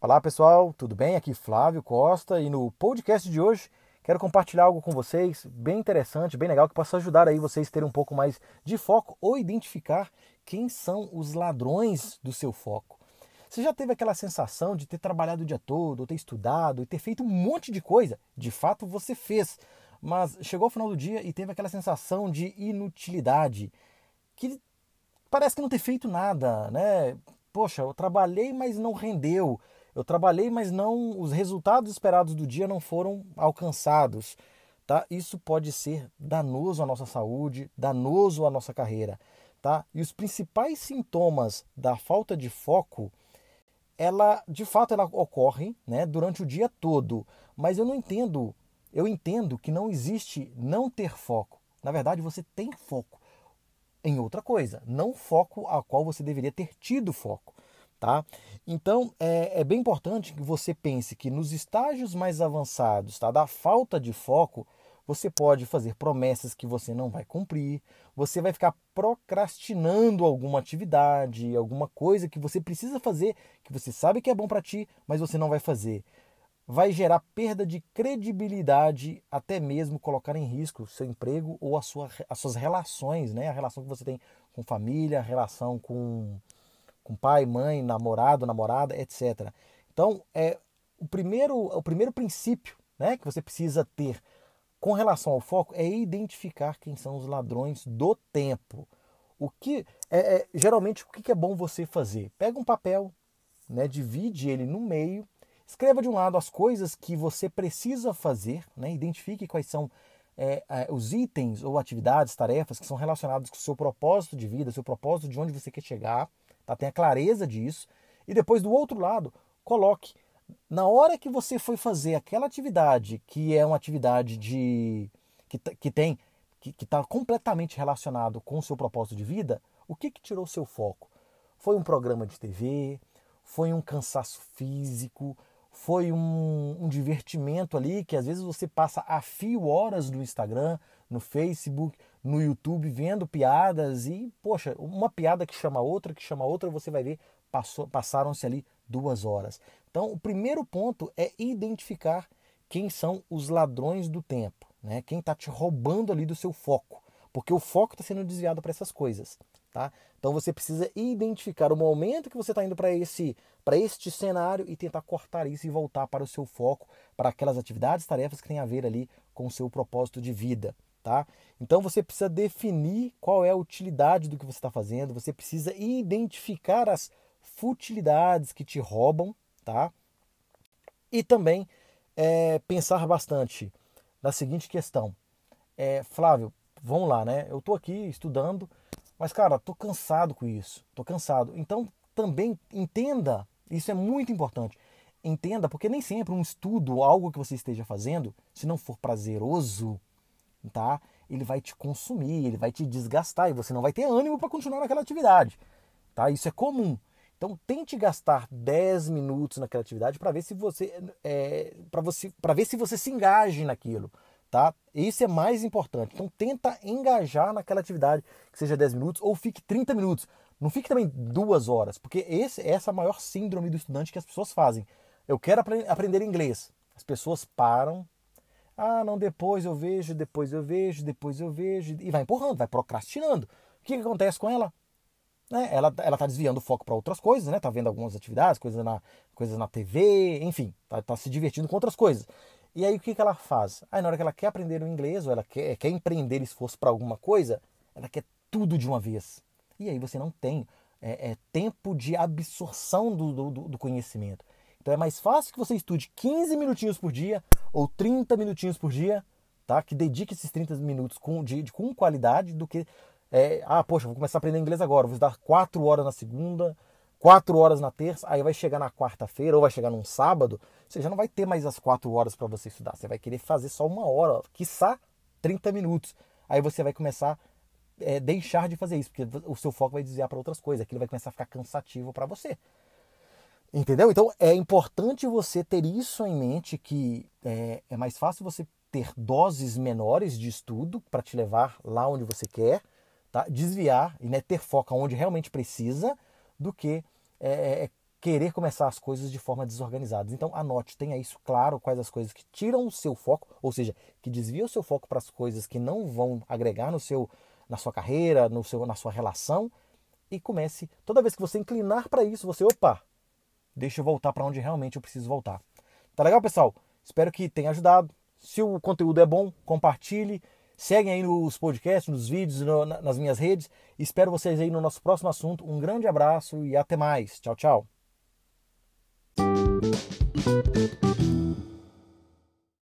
Olá pessoal, tudo bem? Aqui Flávio Costa e no podcast de hoje quero compartilhar algo com vocês bem interessante, bem legal que possa ajudar aí vocês a terem um pouco mais de foco ou identificar quem são os ladrões do seu foco. Você já teve aquela sensação de ter trabalhado o dia todo, ou ter estudado e ter feito um monte de coisa? De fato você fez, mas chegou ao final do dia e teve aquela sensação de inutilidade, que parece que não ter feito nada, né? Poxa, eu trabalhei, mas não rendeu. Eu trabalhei, mas não os resultados esperados do dia não foram alcançados. Tá? Isso pode ser danoso à nossa saúde, danoso à nossa carreira. Tá? E os principais sintomas da falta de foco, ela de fato ela ocorre né, durante o dia todo. Mas eu não entendo, eu entendo que não existe não ter foco. Na verdade, você tem foco em outra coisa, não foco a qual você deveria ter tido foco. Tá? Então é, é, bem importante que você pense que nos estágios mais avançados tá, da falta de foco, você pode fazer promessas que você não vai cumprir, você vai ficar procrastinando alguma atividade, alguma coisa que você precisa fazer, que você sabe que é bom para ti, mas você não vai fazer. Vai gerar perda de credibilidade, até mesmo colocar em risco seu emprego ou a sua, as suas relações, né? a relação que você tem com família, a relação com com pai, mãe, namorado, namorada, etc. Então, é o primeiro, o primeiro princípio né, que você precisa ter com relação ao foco é identificar quem são os ladrões do tempo. O que é, é geralmente o que é bom você fazer? Pega um papel, né, divide ele no meio, escreva de um lado as coisas que você precisa fazer, né, identifique quais são é, é, os itens ou atividades, tarefas que são relacionados com o seu propósito de vida, seu propósito de onde você quer chegar tá? tenha clareza disso. E depois, do outro lado, coloque. Na hora que você foi fazer aquela atividade, que é uma atividade de que, que tem que está completamente relacionado com o seu propósito de vida, o que, que tirou seu foco? Foi um programa de TV? Foi um cansaço físico? Foi um, um divertimento ali que às vezes você passa a fio horas no Instagram, no Facebook, no YouTube vendo piadas e, poxa, uma piada que chama outra, que chama outra, você vai ver, passaram-se ali duas horas. Então, o primeiro ponto é identificar quem são os ladrões do tempo, né? quem está te roubando ali do seu foco, porque o foco está sendo desviado para essas coisas. Tá? Então você precisa identificar o momento que você está indo para esse para este cenário e tentar cortar isso e voltar para o seu foco, para aquelas atividades, tarefas que têm a ver ali com o seu propósito de vida. Tá? Então você precisa definir qual é a utilidade do que você está fazendo, você precisa identificar as futilidades que te roubam, tá? E também é, pensar bastante na seguinte questão. É, Flávio, vamos lá, né? Eu estou aqui estudando, mas cara, estou cansado com isso, estou cansado. Então também entenda, isso é muito importante. Entenda, porque nem sempre um estudo, algo que você esteja fazendo, se não for prazeroso, tá? Ele vai te consumir, ele vai te desgastar e você não vai ter ânimo para continuar naquela atividade, tá? Isso é comum. Então tente gastar 10 minutos naquela atividade para ver se você é, para você para ver se você se engaje naquilo, tá? Isso é mais importante. Então tenta engajar naquela atividade, que seja 10 minutos ou fique 30 minutos. Não fique também duas horas, porque esse, essa é a maior síndrome do estudante que as pessoas fazem. Eu quero aprender inglês. As pessoas param, ah, não, depois eu vejo, depois eu vejo, depois eu vejo. E vai empurrando, vai procrastinando. O que, que acontece com ela? Né? Ela está desviando o foco para outras coisas, né? Tá vendo algumas atividades, coisas na, coisas na TV, enfim, tá, tá se divertindo com outras coisas. E aí o que, que ela faz? Aí na hora que ela quer aprender o inglês, ou ela quer, quer empreender esforço para alguma coisa, ela quer tudo de uma vez. E aí você não tem é, é, tempo de absorção do, do, do conhecimento. Então é mais fácil que você estude 15 minutinhos por dia ou 30 minutinhos por dia, tá? Que dedique esses 30 minutos com, de, com qualidade do que. É, ah, poxa, vou começar a aprender inglês agora, vou estudar 4 horas na segunda, 4 horas na terça, aí vai chegar na quarta-feira ou vai chegar num sábado, você já não vai ter mais as 4 horas para você estudar, você vai querer fazer só uma hora, quiçá 30 minutos. Aí você vai começar a é, deixar de fazer isso, porque o seu foco vai desviar para outras coisas, aquilo vai começar a ficar cansativo para você. Entendeu? Então é importante você ter isso em mente que é, é mais fácil você ter doses menores de estudo para te levar lá onde você quer, tá? desviar e né, ter foco onde realmente precisa do que é, é, é, querer começar as coisas de forma desorganizada. Então anote, tenha isso claro, quais as coisas que tiram o seu foco, ou seja, que desviam o seu foco para as coisas que não vão agregar no seu, na sua carreira, no seu, na sua relação, e comece, toda vez que você inclinar para isso, você, opa, deixa eu voltar para onde realmente eu preciso voltar. Tá legal, pessoal? Espero que tenha ajudado. Se o conteúdo é bom, compartilhe. Seguem aí nos podcasts, nos vídeos, no, nas minhas redes. Espero vocês aí no nosso próximo assunto. Um grande abraço e até mais. Tchau, tchau.